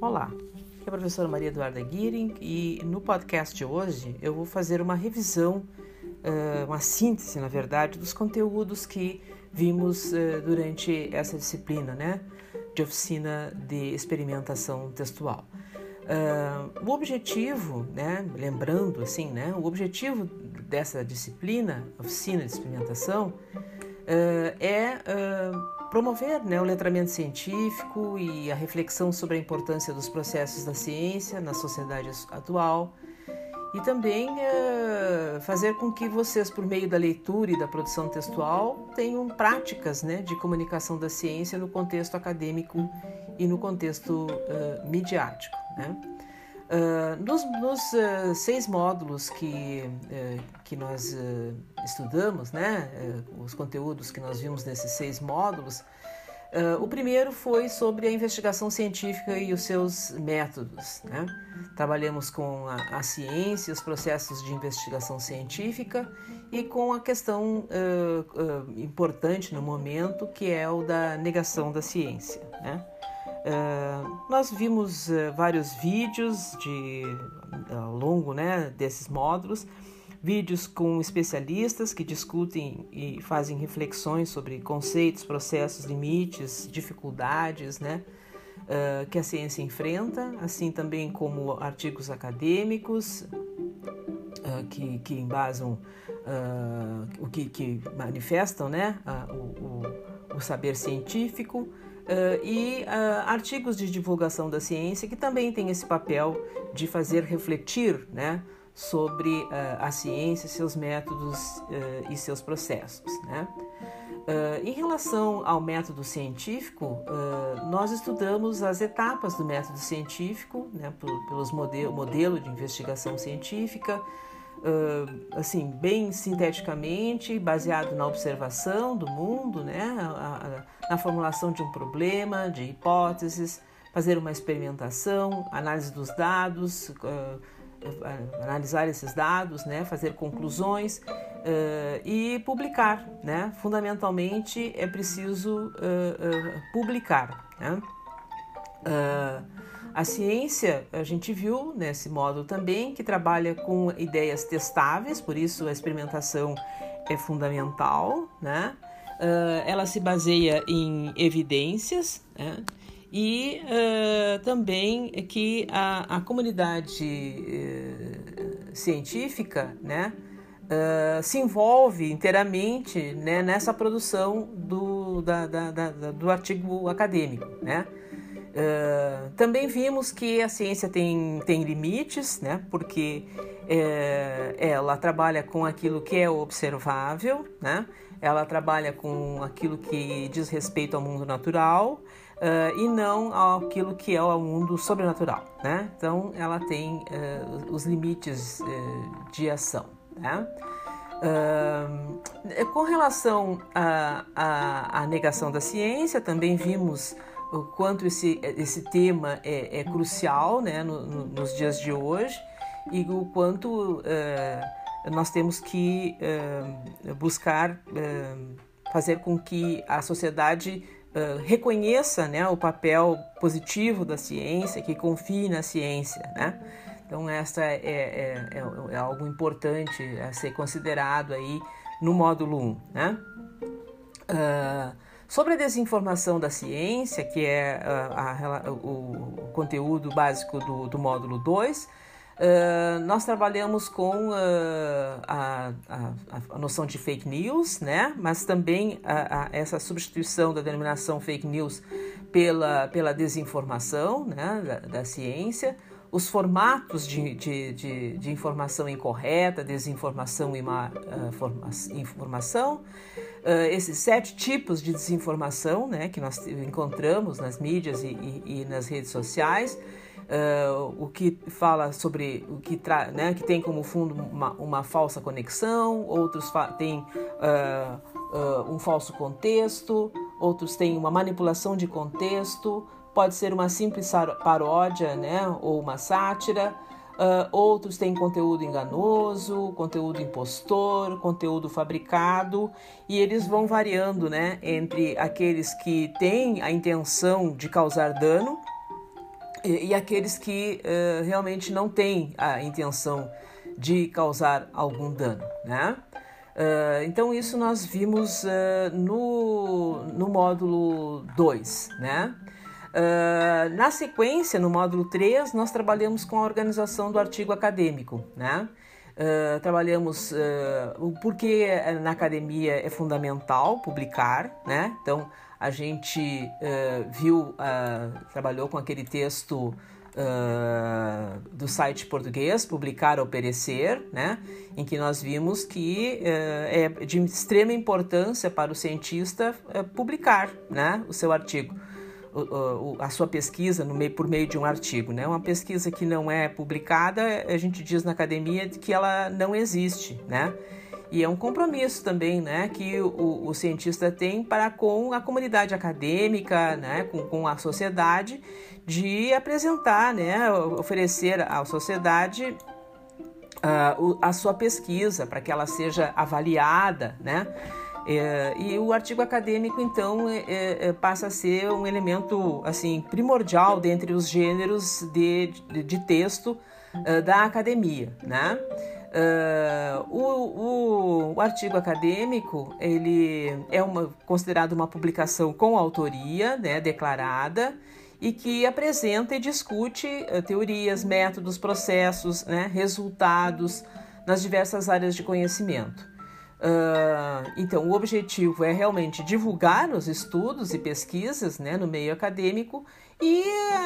Olá, aqui é a professora Maria Eduarda Guiring e no podcast de hoje eu vou fazer uma revisão, uma síntese, na verdade, dos conteúdos que vimos durante essa disciplina, né, de oficina de experimentação textual. o objetivo, né, lembrando assim, né, o objetivo dessa disciplina, oficina de experimentação, é promover né, o letramento científico e a reflexão sobre a importância dos processos da ciência na sociedade atual e também uh, fazer com que vocês, por meio da leitura e da produção textual, tenham práticas né, de comunicação da ciência no contexto acadêmico e no contexto uh, midiático. Né? Uh, nos, nos uh, seis módulos que, uh, que nós estudamos, né, os conteúdos que nós vimos nesses seis módulos, o primeiro foi sobre a investigação científica e os seus métodos. Né? Trabalhamos com a, a ciência, os processos de investigação científica e com a questão importante no momento, que é o da negação da ciência. Né? Uh, nós vimos uh, vários vídeos de, ao longo né, desses módulos, vídeos com especialistas que discutem e fazem reflexões sobre conceitos, processos, limites, dificuldades né, uh, que a ciência enfrenta, assim também como artigos acadêmicos que, que embasam, o que, que manifestam né, o, o, o saber científico. Uh, e uh, artigos de divulgação da ciência que também tem esse papel de fazer refletir né, sobre uh, a ciência, seus métodos e seus processos. Né? em relação ao método científico, nós estudamos as etapas do método científico, né, pelos modelo, modelo de investigação científica, Uh, assim, bem sinteticamente, baseado na observação do mundo, né? A, a, na formulação de um problema, de hipóteses, fazer uma experimentação, análise dos dados, uh, analisar esses dados, né? fazer conclusões uh, e publicar. Né? Fundamentalmente é preciso publicar. Né? A ciência, a gente viu nesse módulo também, que trabalha com ideias testáveis, por isso a experimentação é fundamental, né? Uh, ela se baseia em evidências, né? e uh, também que a, a comunidade uh, científica, né? se envolve inteiramente né, nessa produção do, da, da, da, do artigo acadêmico, né? Uh, também vimos que a ciência tem, tem limites, né? porque é, ela trabalha com aquilo que é observável, né? ela trabalha com aquilo que diz respeito ao mundo natural uh, e não aquilo que é o mundo sobrenatural. Né? Então, ela tem uh, os limites de ação. Né? com relação à negação da ciência, também vimos o quanto esse, esse tema é, é crucial né, no, no, nos dias de hoje e o quanto uh, nós temos que uh, buscar uh, fazer com que a sociedade reconheça né, o papel positivo da ciência, que confie na ciência. Né? Então, essa é, é, é, é algo importante a ser considerado aí no módulo 1. Né? Sobre a desinformação da ciência, que é a, a, o, conteúdo básico do, do módulo 2, uh, nós trabalhamos com uh, a, a, noção de fake news, né? mas também essa substituição da denominação fake news pela, pela desinformação né? da, da ciência os formatos de, de, de, de, informação incorreta, desinformação e má uh, forma, informação, uh, esses sete tipos de desinformação né, que nós encontramos nas mídias e, e, e nas redes sociais, uh, o que fala sobre o que, né, que tem como fundo uma, uma falsa conexão, outros têm um falso contexto, outros têm uma manipulação de contexto, pode ser uma simples paródia né, ou uma sátira. Uh, outros têm conteúdo enganoso, conteúdo impostor, conteúdo fabricado, e eles vão variando né, entre aqueles que têm a intenção de causar dano e, e aqueles que uh, realmente não têm a intenção de causar algum dano, né? Uh, então isso nós vimos no, no módulo 2, né? Uh, na sequência, no módulo 3, nós trabalhamos com a organização do artigo acadêmico, né? Uh, trabalhamos uh, o porquê na academia é fundamental publicar, né? Então a gente viu, trabalhou com aquele texto do site português, Publicar ou Perecer, né? Em que nós vimos que é de extrema importância para o cientista publicar, né? O seu artigo a sua pesquisa meio, por meio de um artigo. Né? Uma pesquisa que não é publicada, a gente diz na academia que ela não existe. Né? E é um compromisso também né, que o, o cientista tem para com a comunidade acadêmica, né, com, com a sociedade, de apresentar, né, oferecer à sociedade uh, a sua pesquisa para que ela seja avaliada, né? É, e o artigo acadêmico, então, é, é, é, passa a ser um elemento assim primordial dentre os gêneros de, de, de texto uh, da academia, né? Uh, o, o, o, artigo acadêmico ele é uma, considerado uma publicação com autoria né, declarada e que apresenta e discute uh, teorias, métodos, processos, né, resultados nas diversas áreas de conhecimento. Uh, então, o objetivo é realmente divulgar os estudos e pesquisas né, no meio acadêmico e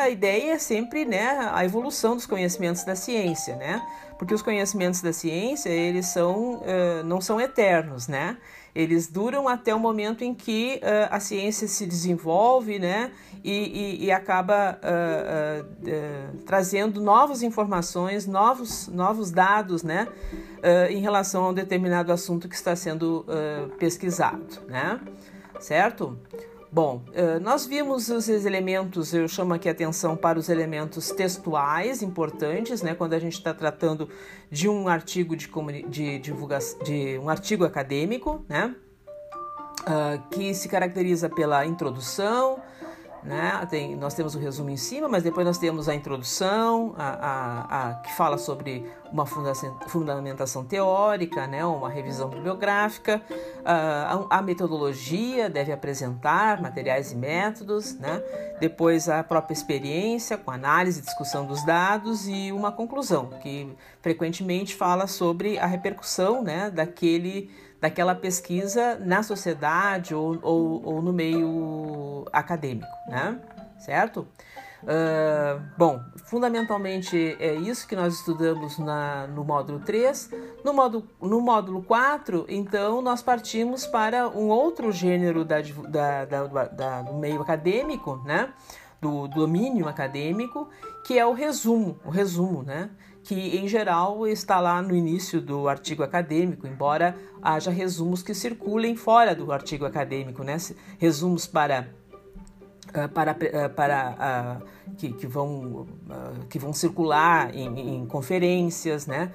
a ideia é sempre né, a evolução dos conhecimentos da ciência, né? Porque os conhecimentos da ciência, eles são, uh, não são eternos, né? Eles duram até o momento em que uh, a ciência se desenvolve, né? E, e, e acaba trazendo novas informações, novos, novos dados, né? uh, em relação a um determinado assunto que está sendo uh, pesquisado, né? Certo? Bom, uh, nós vimos os elementos, eu chamo aqui a atenção para os elementos textuais importantes, né? Quando a gente está tratando de um artigo de, de divulgação, de um artigo acadêmico, né? que se caracteriza pela introdução, né? Tem, nós temos o resumo em cima, mas depois nós temos a introdução, a, a, a que fala sobre uma fundamentação teórica, né? uma revisão bibliográfica. A, a, metodologia deve apresentar materiais e métodos, né? depois a própria experiência, com análise e discussão dos dados, e uma conclusão, que frequentemente fala sobre a repercussão né? daquele daquela pesquisa na sociedade ou, ou, ou no meio acadêmico, né? Certo? Uh, bom, fundamentalmente é isso que nós estudamos na, no módulo 3. No módulo, no módulo 4, então, nós partimos para um outro gênero da, da, da, do meio acadêmico, né? Do, do domínio acadêmico, que é o resumo, o resumo, né? Que em geral está lá no início do artigo acadêmico, embora haja resumos que circulem fora do artigo acadêmico, né? resumos para ah, para, ah, para uh, que, que, vão, que vão circular em, em conferências, né?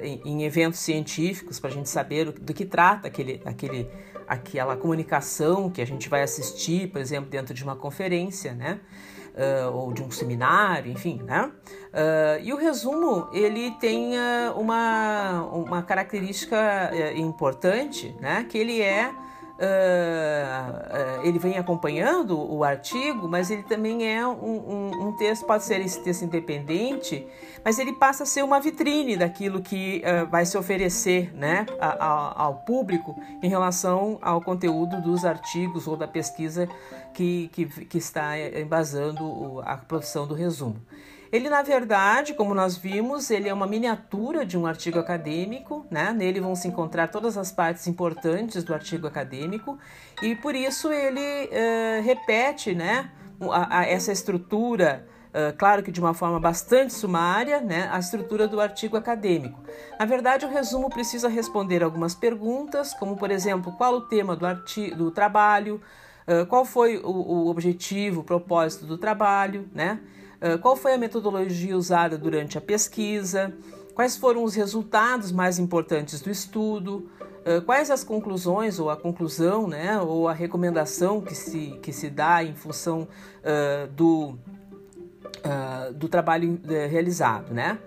Em, em, eventos científicos, para a gente saber do que trata aquele, aquele, aquela comunicação que a gente vai assistir, por exemplo, dentro de uma conferência. Né? Uh, ou de um seminário, enfim, né? Uh, e o resumo ele tem uh, uma, uma característica importante, né? Que ele é Uh, uh, ele vem acompanhando o artigo, mas ele também é um, um, um, texto, pode ser esse texto independente, mas ele passa a ser uma vitrine daquilo que uh, vai se oferecer né, a, a, ao público em relação ao conteúdo dos artigos ou da pesquisa que, que, que está embasando a produção do resumo. Ele, na verdade, como nós vimos, ele é uma miniatura de um artigo acadêmico, né? Nele vão se encontrar todas as partes importantes do artigo acadêmico e por isso ele uh, repete, né? A, a essa estrutura, uh, claro que de uma forma bastante sumária, né? A estrutura do artigo acadêmico. Na verdade, o resumo precisa responder algumas perguntas, como por exemplo, qual o tema do, artigo, do trabalho, uh, qual foi o, o objetivo, o propósito do trabalho, né? Ah, qual foi a metodologia usada durante a pesquisa? Quais foram os resultados mais importantes do estudo? Uh, quais as conclusões ou a conclusão, né, ou a recomendação que se, que se dá em função uh, do, uh, do trabalho uh, realizado, né?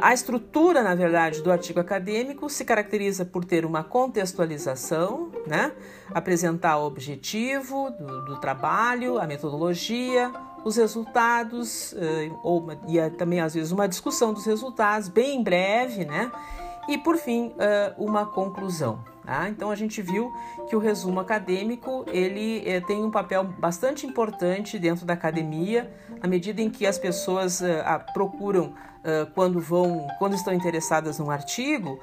A estrutura, na verdade, do artigo acadêmico se caracteriza por ter uma contextualização, né? apresentar o objetivo do, do trabalho, a metodologia, os resultados, uh, ou, e também às vezes uma discussão dos resultados, bem breve, né? e por fim, uma conclusão. Tá? Então a gente viu que o resumo acadêmico ele é, tem um papel bastante importante dentro da academia, na medida em que as pessoas uh, procuram uh, quando vão, quando estão interessadas num artigo,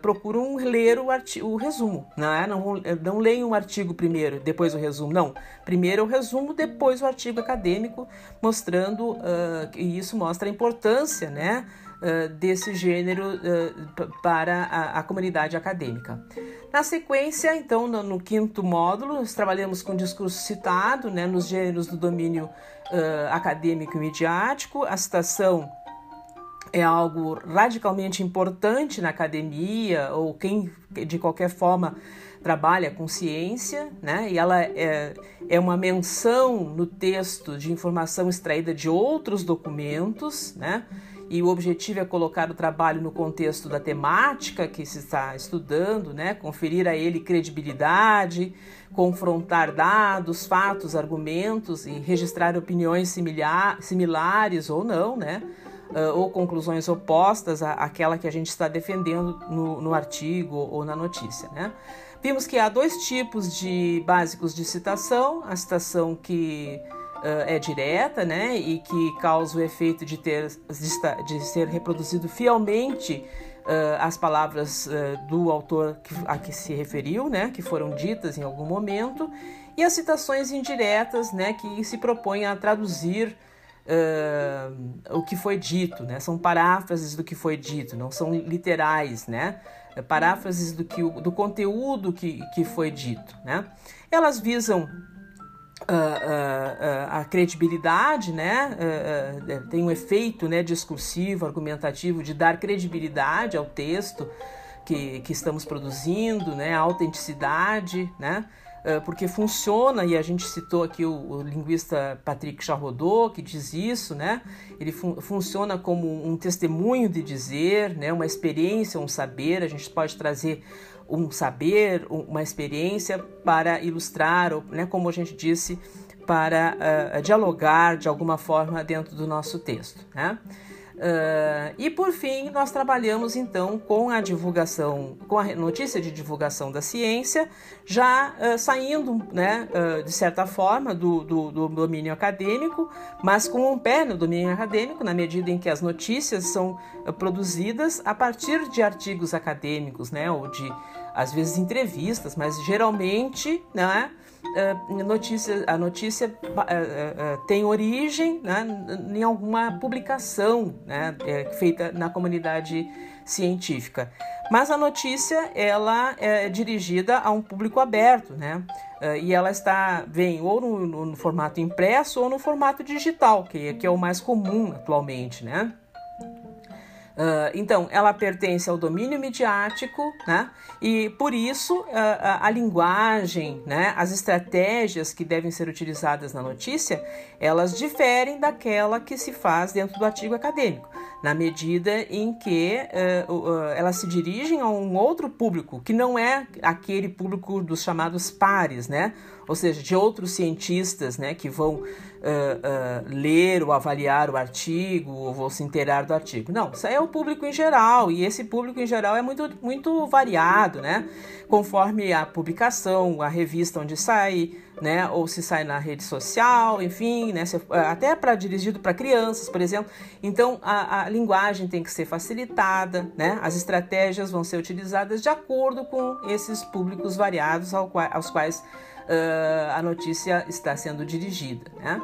procuram ler o, artigo, o resumo, não é? Não, não leem um artigo primeiro, depois o resumo, não. Primeiro o resumo, depois o artigo acadêmico, mostrando e isso mostra a importância, né? Desse gênero uh, para a, a, comunidade acadêmica. Na sequência, então, no, no, quinto módulo, nós trabalhamos com discurso citado, né, nos gêneros do domínio uh, acadêmico e midiático. A citação é algo radicalmente importante na academia ou quem de qualquer forma trabalha com ciência, né? E ela é, é uma menção no texto de informação extraída de outros documentos, né? E o objetivo é colocar o trabalho no contexto da temática que se está estudando, né? conferir a ele credibilidade, confrontar dados, fatos, argumentos e registrar opiniões similar, similares ou não, né? Uh, ou conclusões opostas à, àquela que a gente está defendendo no, no artigo ou na notícia. Né? Vimos que há dois tipos de básicos de citação: a citação que é direta, né, e que causa o efeito de ter de, ser reproduzido fielmente uh, as palavras uh, do autor a que se referiu, né, que foram ditas em algum momento, e as citações indiretas, né, que se propõem a traduzir o que foi dito, né, são paráfrases do que foi dito, não são literais, né, paráfrases do, que, do conteúdo que, que foi dito, né. Elas visam Uh, uh, uh, a credibilidade, né, tem um efeito né, discursivo, argumentativo de dar credibilidade ao texto que, que estamos produzindo, né, a autenticidade, né, porque funciona, e a gente citou aqui o, o linguista Patrick Charrodot, que diz isso, né, ele fun funciona como um testemunho de dizer, né, uma experiência, um saber, a gente pode trazer um saber, uma experiência para ilustrar, ou, né, como a gente disse, para uh, dialogar de alguma forma dentro do nosso texto. Né? Uh, e por fim, nós trabalhamos então com a divulgação, com a notícia de divulgação da ciência, já uh, saindo, né, uh, de certa forma, do, do, do, domínio acadêmico, mas com um pé no domínio acadêmico, na medida em que as notícias são produzidas a partir de artigos acadêmicos, né, ou de, às vezes, entrevistas, mas geralmente, né, notícia, a notícia tem origem né, em alguma publicação né, é, feita na comunidade científica. Mas a notícia ela é dirigida a um público aberto, né? E ela está vem ou no, no formato impresso ou no formato digital, que, que é o mais comum atualmente, né? Uh, então, ela pertence ao domínio midiático, né? E por isso uh, a, a, linguagem, né? As estratégias que devem ser utilizadas na notícia, elas diferem daquela que se faz dentro do artigo acadêmico, na medida em que uh, elas se dirigem a um outro público que não é aquele público dos chamados pares, né? Ou seja, de outros cientistas, né? Que vão ler ou avaliar o artigo ou vou se inteirar do artigo. Não, isso é o público em geral e esse público em geral é muito, muito variado, né? Conforme a publicação, a revista onde sai, né? Ou se sai na rede social, enfim, né? Até para dirigido para crianças, por exemplo. Então a, a linguagem tem que ser facilitada, né? As estratégias vão ser utilizadas de acordo com esses públicos variados ao aos quais uh, a notícia está sendo dirigida. Né?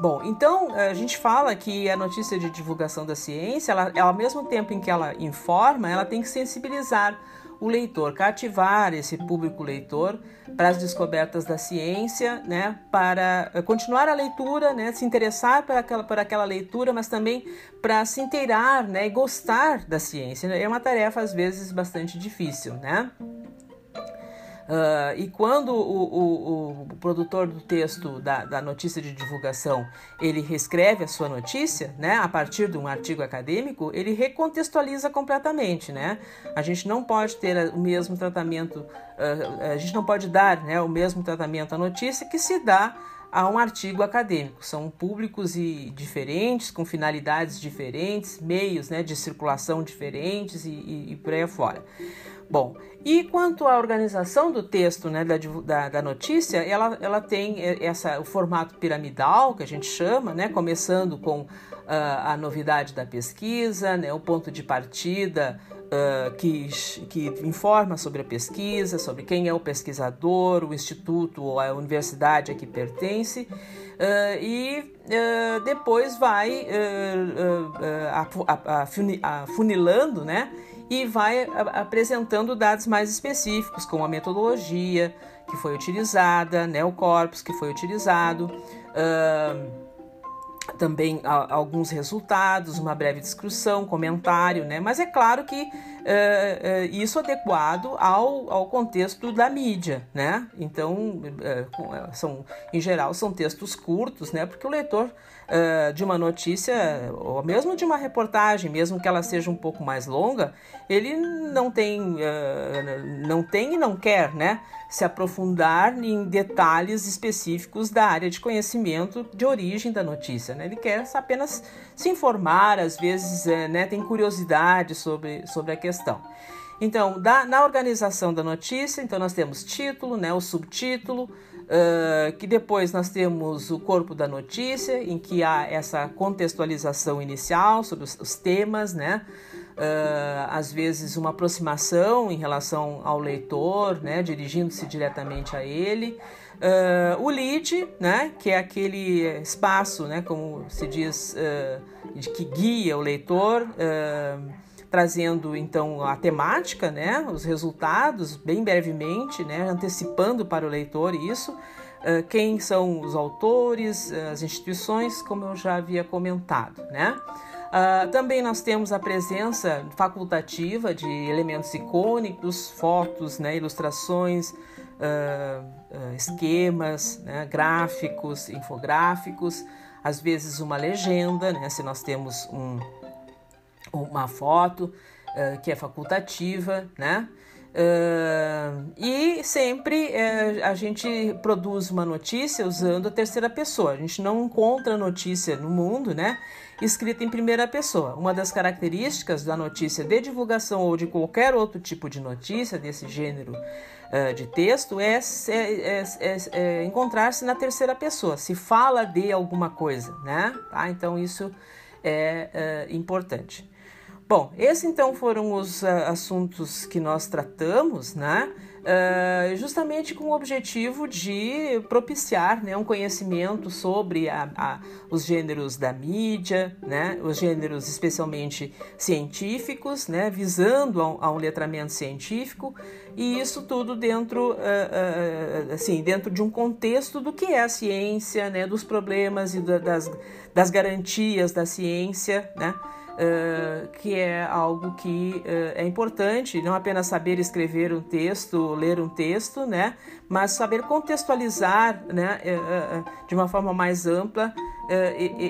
Bom, então a gente fala que a notícia de divulgação da ciência, ela, ao mesmo tempo em que ela informa, ela tem que sensibilizar o leitor, cativar esse público leitor para as descobertas da ciência, né, para continuar a leitura, né, se interessar por aquela, por aquela leitura, mas também para se inteirar né, e gostar da ciência. É uma tarefa, às vezes, bastante difícil. Né? Uh, e quando o, o, o, produtor do texto da, da, notícia de divulgação ele reescreve a sua notícia, né, a partir de um artigo acadêmico, ele recontextualiza completamente, né? A gente não pode ter o mesmo tratamento, uh, a gente não pode dar, né, o mesmo tratamento à notícia que se dá a um artigo acadêmico. São públicos e diferentes, com finalidades diferentes, meios né, de circulação diferentes e, e, e por aí afora. Bom, e quanto à organização do texto, né, da, da, da, notícia, ela, ela tem essa, o formato piramidal, que a gente chama, né, começando com uh, a novidade da pesquisa, né, o ponto de partida uh, que, que informa sobre a pesquisa, sobre quem é o pesquisador, o instituto ou a universidade a que pertence, uh, e depois vai afunilando, né? E vai apresentando dados mais específicos, como a metodologia que foi utilizada, né, o corpus que foi utilizado, uh, também alguns resultados, uma breve descrição, comentário, né? Mas é claro que uh, uh, isso adequado ao, ao contexto da mídia, né? Então, uh, são, em geral, são textos curtos, né? Porque o leitor de uma notícia, ou mesmo de uma reportagem, mesmo que ela seja um pouco mais longa, ele não tem, não tem e não quer, né? Se aprofundar em detalhes específicos da área de conhecimento de origem da notícia, né? Ele quer apenas se informar, às vezes né, tem curiosidade sobre, sobre a questão. Então, da, na organização da notícia, então nós temos título, né, o subtítulo, uh, que depois nós temos o corpo da notícia, em que há essa contextualização inicial sobre os, os temas, né, uh, às vezes uma aproximação em relação ao leitor, né, dirigindo-se diretamente a ele. Uh, o lead, né, que é aquele espaço, né, como se diz, uh, que guia o leitor, trazendo então a temática, né, os resultados, bem brevemente, né, antecipando para o leitor isso, quem são os autores, as instituições, como eu já havia comentado, né. também nós temos a presença facultativa de elementos icônicos, fotos, né, ilustrações, uh, uh, esquemas, né, gráficos, infográficos, às vezes uma legenda, né, se nós temos um, uma foto uh, que é facultativa, né? Uh, e sempre uh, a gente produz uma notícia usando a terceira pessoa. A gente não encontra notícia no mundo, né? Escrita em primeira pessoa. Uma das características da notícia de divulgação ou de qualquer outro tipo de notícia desse gênero uh, de texto é, é, é, é, encontrar-se na terceira pessoa. Se fala de alguma coisa, né? Tá? Então isso é importante. Bom, esses então foram os uh, assuntos que nós tratamos, né? Uh, justamente com o objetivo de propiciar né, um conhecimento sobre a, a, os gêneros da mídia, né, os gêneros especialmente científicos, né, visando a, a um letramento científico, e isso tudo dentro, uh, uh, assim, dentro de um contexto do que é a ciência, né, dos problemas e da, das, das garantias da ciência, né? Uh, que é algo que uh, é importante, não apenas saber escrever um texto, ler um texto, né, mas saber contextualizar, né, uh, de uma forma mais ampla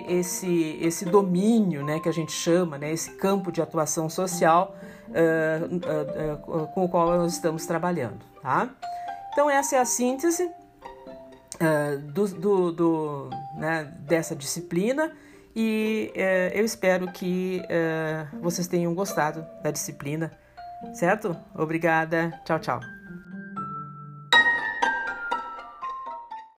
esse, esse domínio, né, que a gente chama, né, esse campo de atuação social com o qual nós estamos trabalhando, tá? Então essa é a síntese do, do, do né, dessa disciplina. E é, eu espero que é, vocês tenham gostado da disciplina, certo? Obrigada, tchau, tchau.